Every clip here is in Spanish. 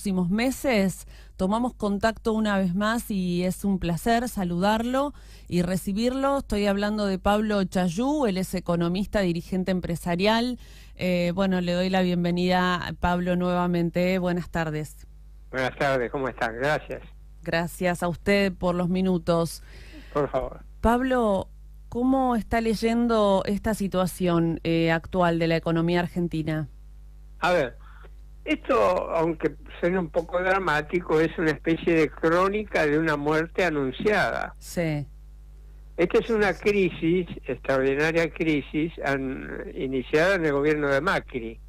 próximos meses. Tomamos contacto una vez más y es un placer saludarlo y recibirlo. Estoy hablando de Pablo Chayú, él es economista, dirigente empresarial. Eh, bueno, le doy la bienvenida a Pablo nuevamente. Buenas tardes. Buenas tardes, ¿cómo están? Gracias. Gracias a usted por los minutos. Por favor. Pablo, ¿cómo está leyendo esta situación eh, actual de la economía argentina? A ver, esto, aunque suene un poco dramático, es una especie de crónica de una muerte anunciada. Sí. Esta es una crisis, extraordinaria crisis, iniciada en el gobierno de Macri.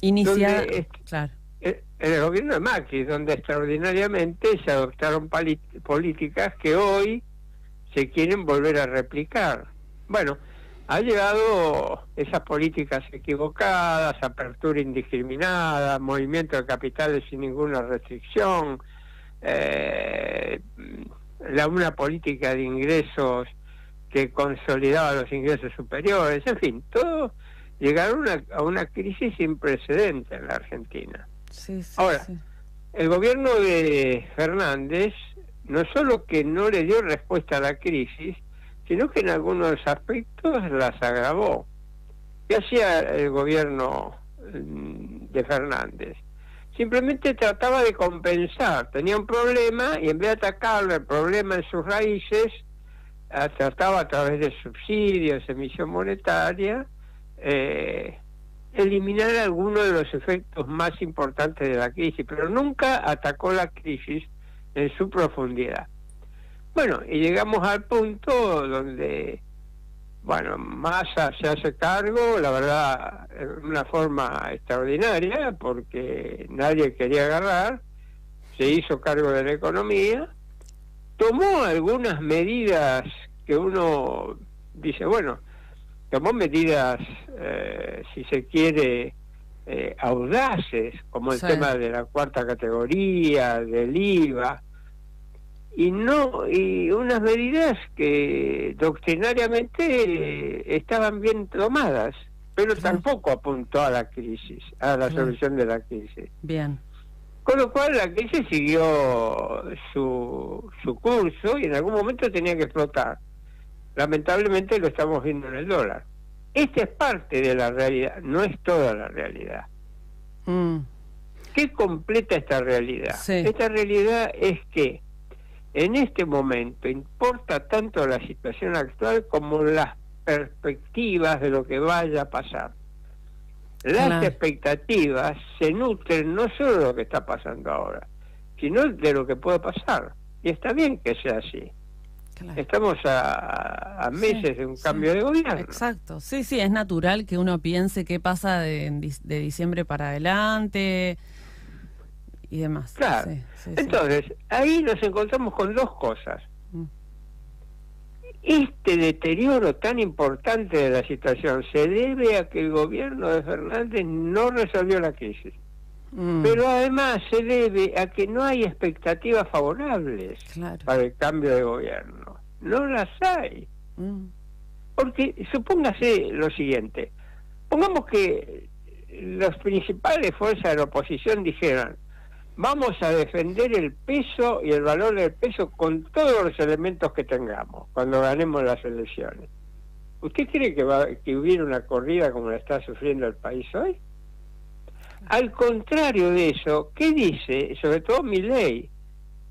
Iniciada, claro. Eh, en el gobierno de Macri, donde extraordinariamente se adoptaron políticas que hoy se quieren volver a replicar. Bueno, ha llegado esas políticas equivocadas, apertura indiscriminada, movimiento de capitales sin ninguna restricción, eh, la, una política de ingresos que consolidaba los ingresos superiores, en fin, todo llegaron a, una crisis sin precedente en la Argentina. Ahora, el gobierno de Fernández no solo que no le dio respuesta a la crisis, sino que en algunos aspectos las agravó. ¿Qué hacía el gobierno mm, de Fernández? Simplemente trataba de compensar, tenía un problema y en vez de atacarle el problema en sus raíces, ah, trataba a través de subsidios, emisión monetaria, eh, eliminar algunos de los efectos más importantes de la crisis, pero nunca atacó la crisis en su profundidad. Bueno, y llegamos al punto donde, bueno, Massa se hace cargo, la verdad, de una forma extraordinaria, porque nadie quería agarrar, se hizo cargo de la economía, tomó algunas medidas que uno dice, bueno, tomó medidas, eh, si se quiere, eh, audaces, como el tema de la cuarta categoría, del IVA, y no y unas medidas que doctrinariamente estaban bien tomadas pero tampoco apuntó a la crisis a la solución de la crisis. Bien. Con lo cual la crisis siguió su, su curso y en algún momento tenía que explotar. Lamentablemente lo estamos viendo en el dólar. Esta es parte de la realidad no es toda la realidad. Mm. ¿qué completa esta realidad? esta realidad es que en este momento importa tanto la situación actual como las perspectivas de lo que vaya a pasar. Las expectativas se nutren no solo de lo que está pasando ahora, sino de lo que puede pasar. Y está bien que sea así. Estamos a, meses de un cambio de gobierno. Exacto. Sí, sí, es natural que uno piense qué pasa de, de diciembre para adelante y demás. Claro. Entonces, ahí nos encontramos con dos cosas. Mm. Este deterioro tan importante de la situación se debe a que el gobierno de Fernández no resolvió la crisis. Mm. Pero además se debe a que no hay expectativas favorables para el cambio de gobierno. No las hay. Mm. Porque supóngase lo siguiente. Pongamos que las principales fuerzas de la oposición dijeran, vamos a defender el peso y el valor del peso con todos los elementos que tengamos cuando ganemos las elecciones. ¿Usted cree que, va, que hubiera una corrida como la está sufriendo el país hoy? Al contrario de eso, ¿qué dice? Sobre todo mi ley.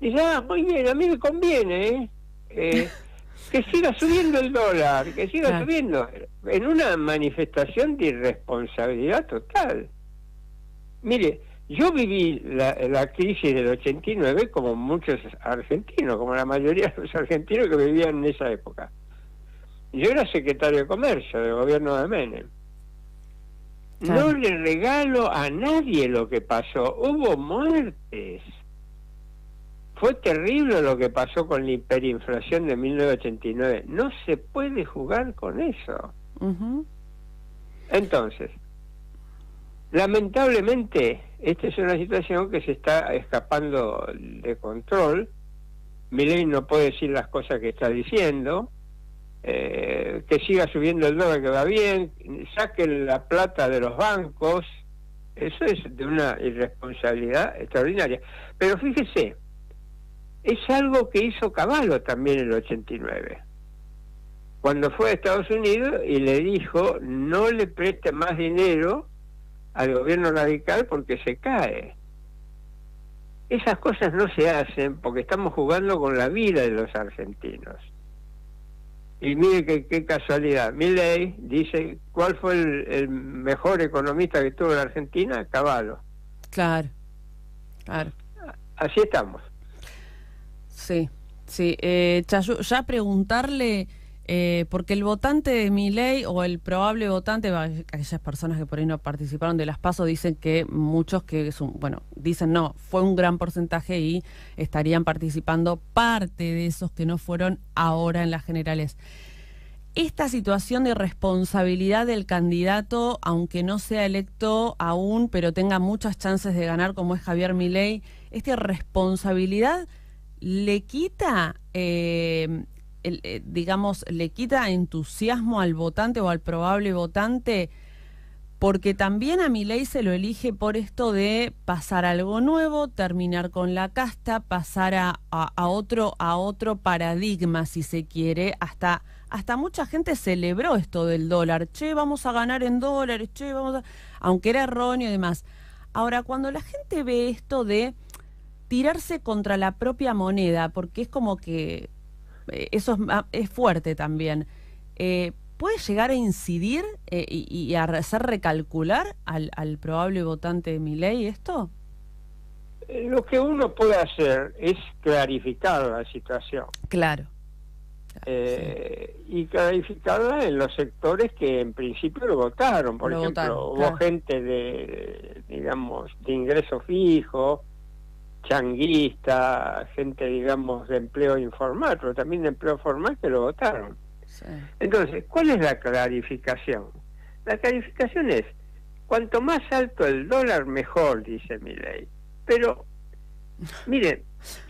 Dice, ah, muy bien, a mí me conviene, ¿eh? eh que siga subiendo el dólar, que siga subiendo, en una manifestación de irresponsabilidad total. Mire, yo viví la, crisis del 89 como muchos argentinos, como la mayoría de los argentinos que vivían en esa época. Yo era secretario de Comercio del gobierno de Menem. No le regalo a nadie lo que pasó. Hubo muertes. Fue terrible lo que pasó con la hiperinflación de 1989. No se puede jugar con eso. Entonces, Lamentablemente, esta es una situación que se está escapando de control. Milei no puede decir las cosas que está diciendo. Eh, que siga subiendo el dólar que va bien, saquen la plata de los bancos, Eso es de una irresponsabilidad extraordinaria. Pero fíjese, es algo que hizo Caballo también en el 89. Cuando fue a Estados Unidos y le dijo, no le preste más dinero al gobierno radical porque se cae. Esas cosas no se hacen porque estamos jugando con la vida de los argentinos. Y mire qué, qué casualidad. Milley dice, ¿cuál fue el, mejor economista que tuvo en Argentina? Caballo. Claro, claro. Así estamos. Sí, sí. Eh, ya preguntarle eh, porque el votante de mi ley o el probable votante, aquellas personas que por ahí no participaron de las pasos dicen que muchos que son, bueno, dicen no, fue un gran porcentaje y estarían participando parte de esos que no fueron ahora en las generales. Esta situación de responsabilidad del candidato, aunque no sea electo aún, pero tenga muchas chances de ganar, como es Javier Milei, esta responsabilidad le quita eh, eh, digamos, le quita entusiasmo al votante o al probable votante, porque también a mi ley se lo elige por esto de pasar algo nuevo, terminar con la casta, pasar a, otro, a otro paradigma, si se quiere, hasta hasta mucha gente celebró esto del dólar. Che, vamos a ganar en dólares, che, vamos a... Aunque era erróneo y demás. Ahora, cuando la gente ve esto de tirarse contra la propia moneda, porque es como que eso es, fuerte también. Eh, ¿Puede llegar a incidir eh, y, a hacer recalcular al, probable votante de mi ley esto? Lo que uno puede hacer es clarificar la situación. Claro. Y clarificarla en los sectores que en principio lo votaron. Por ejemplo, hubo gente de, digamos, de ingreso fijo, changuista, gente, digamos, de empleo informal, pero también de empleo formal que lo votaron. Entonces, ¿cuál es la clarificación? La clarificación es, cuanto más alto el dólar, mejor, dice mi ley. Pero, miren,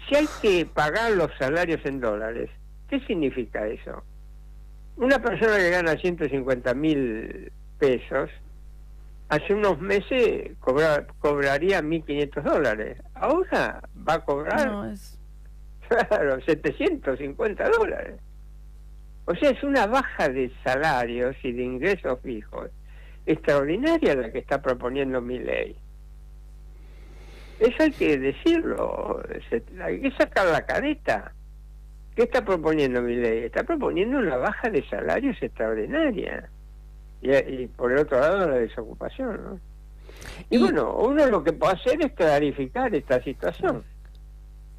si hay que pagar los salarios en dólares, ¿qué significa eso? Una persona que gana 150 mil pesos hace unos meses cobraría 1.500 dólares. Ahora va a cobrar, no, es... claro, 750 dólares. O sea, es una baja de salarios y de ingresos fijos extraordinaria la que está proponiendo mi ley. Eso hay que decirlo, hay que sacar la careta. ¿Qué está proponiendo mi ley? Está proponiendo una baja de salarios extraordinaria y, por el otro lado la desocupación. ¿no? Y, bueno, uno lo que puede hacer es clarificar esta situación.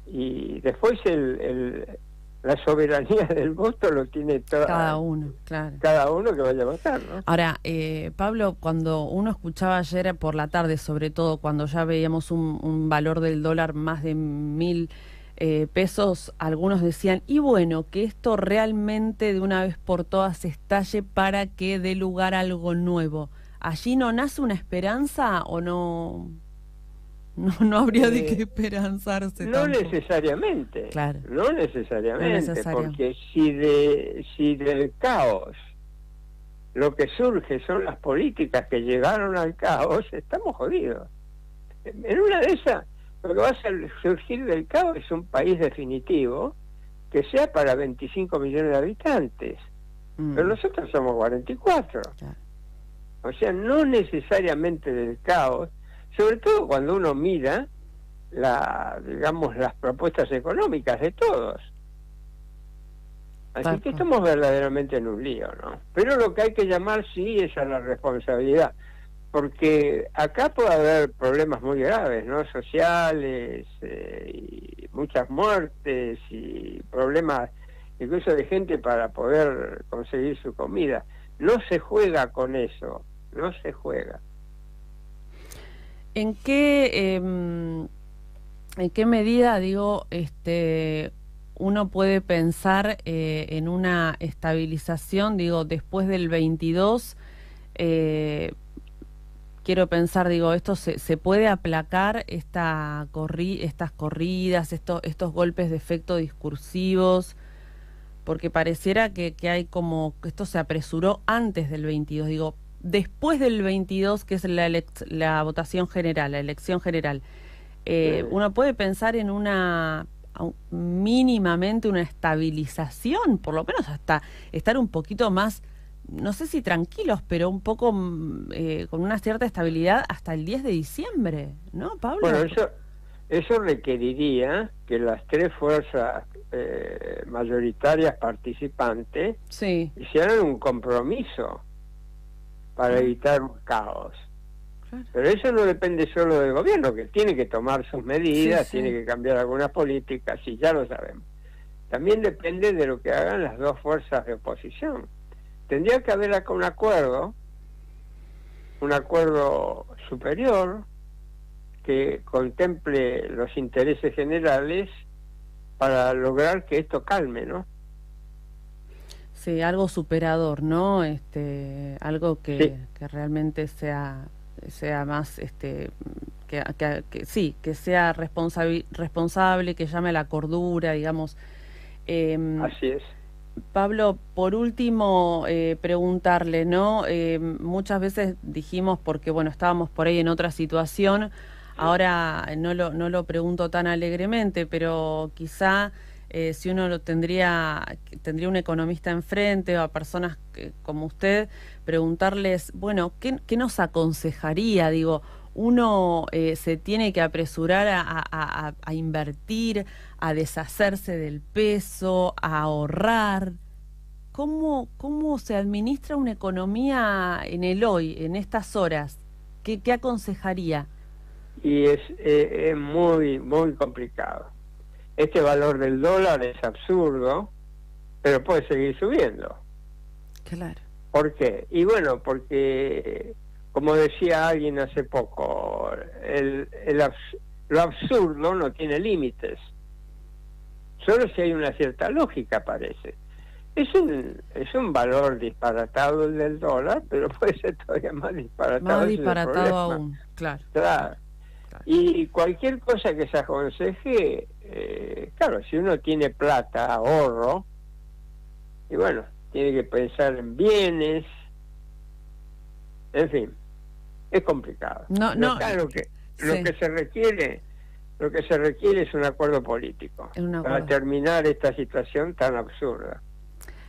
Y después el, la soberanía del voto lo tiene toda, cada uno, claro. Cada uno que vaya a votar, ¿no? Ahora, eh, Pablo, cuando uno escuchaba ayer por la tarde, sobre todo cuando ya veíamos un, un valor del dólar más de mil eh, pesos, algunos decían, y bueno, que esto realmente de una vez por todas estalle para que dé lugar a algo nuevo. ¿Allí no nace una esperanza o no? No, habría de qué eh, esperanzarse. No necesariamente. Claro. No necesariamente. porque si, de, si del caos lo que surge son las políticas que llegaron al caos, estamos jodidos. En una de esas lo que va a surgir del caos es un país definitivo que sea para 25 millones de habitantes. Mm. Pero nosotros somos 44. O sea, no necesariamente del caos, sobre todo cuando uno mira la, digamos, las propuestas económicas de todos. Así que estamos verdaderamente en un lío, ¿no? Pero lo que hay que llamar sí es a la responsabilidad porque acá puede haber problemas muy graves, ¿no? Sociales, eh, y muchas muertes y problemas incluso de gente para poder conseguir su comida. No se juega con eso, no se juega. ¿En qué, em, en qué medida, digo, este, uno puede pensar eh, en una estabilización, digo, después del 22? Eh, quiero pensar, digo, esto se, se puede aplacar esta corri estas corridas, estos, estos golpes de efecto discursivos, porque pareciera que, que hay como, que esto se apresuró antes del 22, digo, después del 22, que es la, la votación general, la elección general, eh, uno puede pensar en una mínimamente una estabilización, por lo menos hasta estar un poquito más, no sé si tranquilos, pero un poco mm, eh, con una cierta estabilidad hasta el 10 de diciembre, ¿no, Pablo? Bueno, eso, eso requeriría que las tres fuerzas eh, mayoritarias participantes hicieran un compromiso para evitar un caos. Pero eso no depende solo del gobierno, que tiene que tomar sus medidas, tiene que cambiar algunas políticas, y ya lo sabemos. También depende de lo que hagan las dos fuerzas de oposición. Tendría que haber acá un acuerdo, un acuerdo superior, que contemple los intereses generales para lograr que esto calme, ¿no? Sí, algo superador, ¿no? Este, algo que, que realmente sea sea más este que, sí que sea responsable que llame a la cordura digamos em, así es Pablo por último eh, preguntarle no em, muchas veces dijimos porque bueno estábamos por ahí en otra situación ahora no lo no lo pregunto tan alegremente pero quizá eh, si uno lo tendría, tendría un economista enfrente o a personas como usted, preguntarles, bueno, ¿qué, nos aconsejaría? Digo, uno eh, se tiene que apresurar a, a, invertir, a deshacerse del peso, a ahorrar. ¿Cómo, ¿Cómo se administra una economía en el hoy, en estas horas? ¿Qué, qué aconsejaría? Y es, eh, es muy, muy complicado este valor del dólar es absurdo, pero puede seguir subiendo. Claro. ¿Por qué? Y bueno, porque, como decía alguien hace poco, el, lo absurdo no tiene límites. Solo si hay una cierta lógica, parece. Es un, es un valor disparatado el del dólar, pero puede ser todavía más disparatado. Más disparatado aún, claro. claro. Y cualquier cosa que se aconseje eh, claro, si uno tiene plata, ahorro, y bueno, tiene que pensar en bienes, en fin, es complicado. No, no, lo que lo que se requiere, lo que se requiere es un acuerdo político para terminar esta situación tan absurda.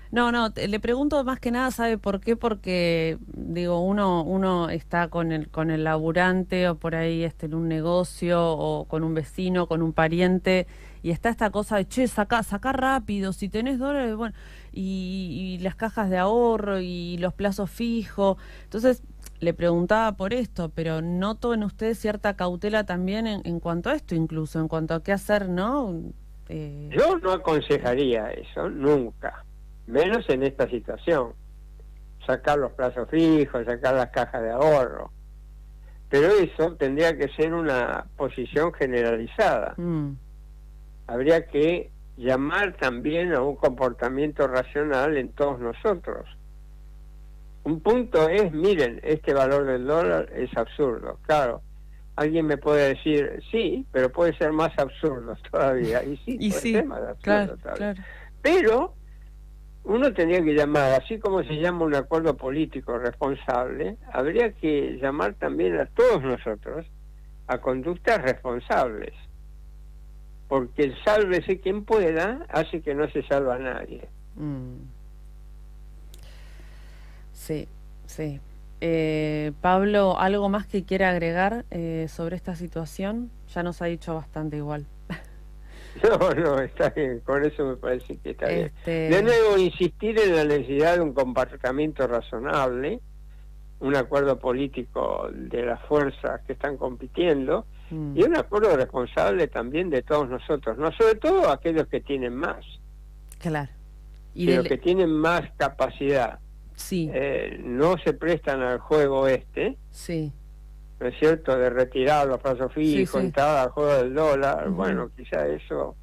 No, no, le pregunto más que nada, ¿sabe por qué? Porque, digo, uno uno está con el con el laburante o por ahí este, en un negocio o con un vecino, con un pariente, y está esta cosa de, che, saca, saca rápido, si tenés dólares, bueno, y, las cajas de ahorro y los plazos fijos. Entonces, le preguntaba por esto, pero noto en usted cierta cautela también en, cuanto a esto, incluso, en cuanto a qué hacer, ¿no? Eh... Yo no aconsejaría eso, nunca menos en esta situación. Sacar los plazos fijos, sacar las cajas de ahorro. Pero eso tendría que ser una posición generalizada. Mm. Habría que llamar también a un comportamiento racional en todos nosotros. Un punto es, miren, este valor del dólar es absurdo. Claro, alguien me puede decir, sí, pero puede ser más absurdo todavía. Y sí, puede ser más absurdo todavía. Pero uno tendría que llamar, así como se llama un acuerdo político responsable, habría que llamar también a todos nosotros a conductas responsables. Porque el sálvese quien pueda hace que no se salva a nadie. Mm. Sí, sí. Eh, Pablo, ¿algo más que quiera agregar eh, sobre esta situación? Ya nos ha dicho bastante igual. No, no, está bien, con eso me parece que está bien. Este, de nuevo, insistir en la necesidad de un comportamiento razonable, un acuerdo político de las fuerzas que están compitiendo mm. y un acuerdo responsable también de todos nosotros, no sobre todo aquellos que tienen más. Claro. Y los que tienen más capacidad. Sí. Eh, no se prestan al juego este. Sí ¿no es cierto?, de retirar los plazos fijos, sí, al juego del dólar, bueno, quizá eso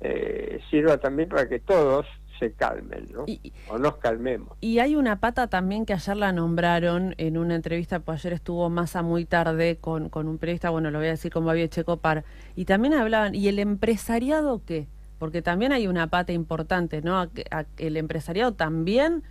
eh, sirva también para que todos se calmen, ¿no? o nos calmemos. Y hay una pata también que ayer la nombraron en una entrevista, pues ayer estuvo Massa muy tarde con, con un periodista, bueno, lo voy a decir como había Checopar, y también hablaban, ¿y el empresariado qué? Porque también hay una pata importante, ¿no? el empresariado también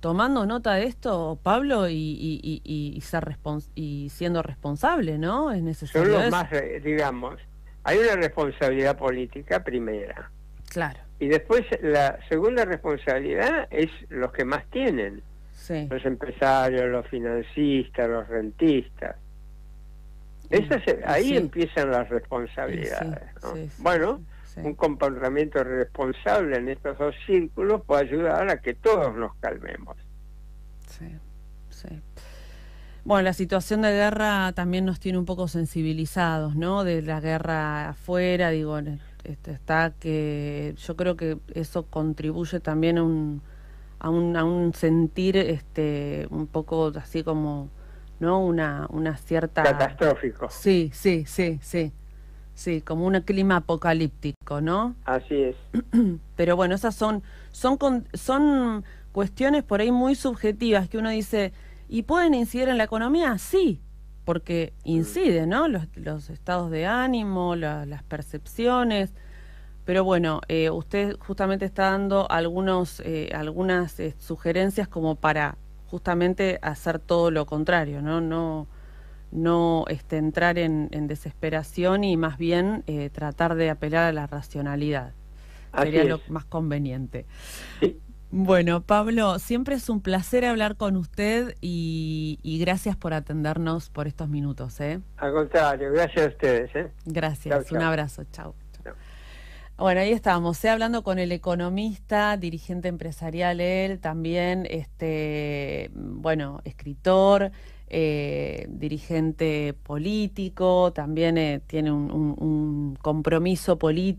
tomando nota de esto, Pablo, y, y, y, ser y siendo responsable, ¿no? Es necesario. Son los más, eh, digamos, hay una responsabilidad política primera. Claro. Y después la segunda responsabilidad es los que más tienen. Sí. Los empresarios, los financistas, los rentistas. Esas, ahí empiezan las responsabilidades. bueno, un comportamiento responsable en estos dos círculos puede ayudar a que todos nos calmemos. Sí, sí. Bueno, la situación de guerra también nos tiene un poco sensibilizados, ¿no? De la guerra afuera, digo, este, está que yo creo que eso contribuye también a un, a un, a un sentir este, un poco así como, ¿no? Una, una cierta... Catastrófico. Sí, sí, sí, sí. Sí, como un clima apocalíptico, ¿no? Así es. Pero bueno, esas son, son, son cuestiones por ahí muy subjetivas que uno dice, ¿y pueden incidir en la economía? Sí, porque incide, ¿no? Los, los estados de ánimo, las percepciones. Pero bueno, eh, usted justamente está dando algunos, eh, algunas eh, sugerencias como para justamente hacer todo lo contrario, ¿no? No no este, entrar en, desesperación y más bien eh, tratar de apelar a la racionalidad. Sería lo más conveniente. Bueno, Pablo, siempre es un placer hablar con usted y, gracias por atendernos por estos minutos. ¿eh? Al contrario, gracias a ustedes. ¿eh? Gracias, un abrazo, chao. Bueno, ahí estábamos, ¿eh? hablando con el economista, dirigente empresarial, él también, este, bueno, escritor, eh, dirigente político, también eh, tiene un compromiso político.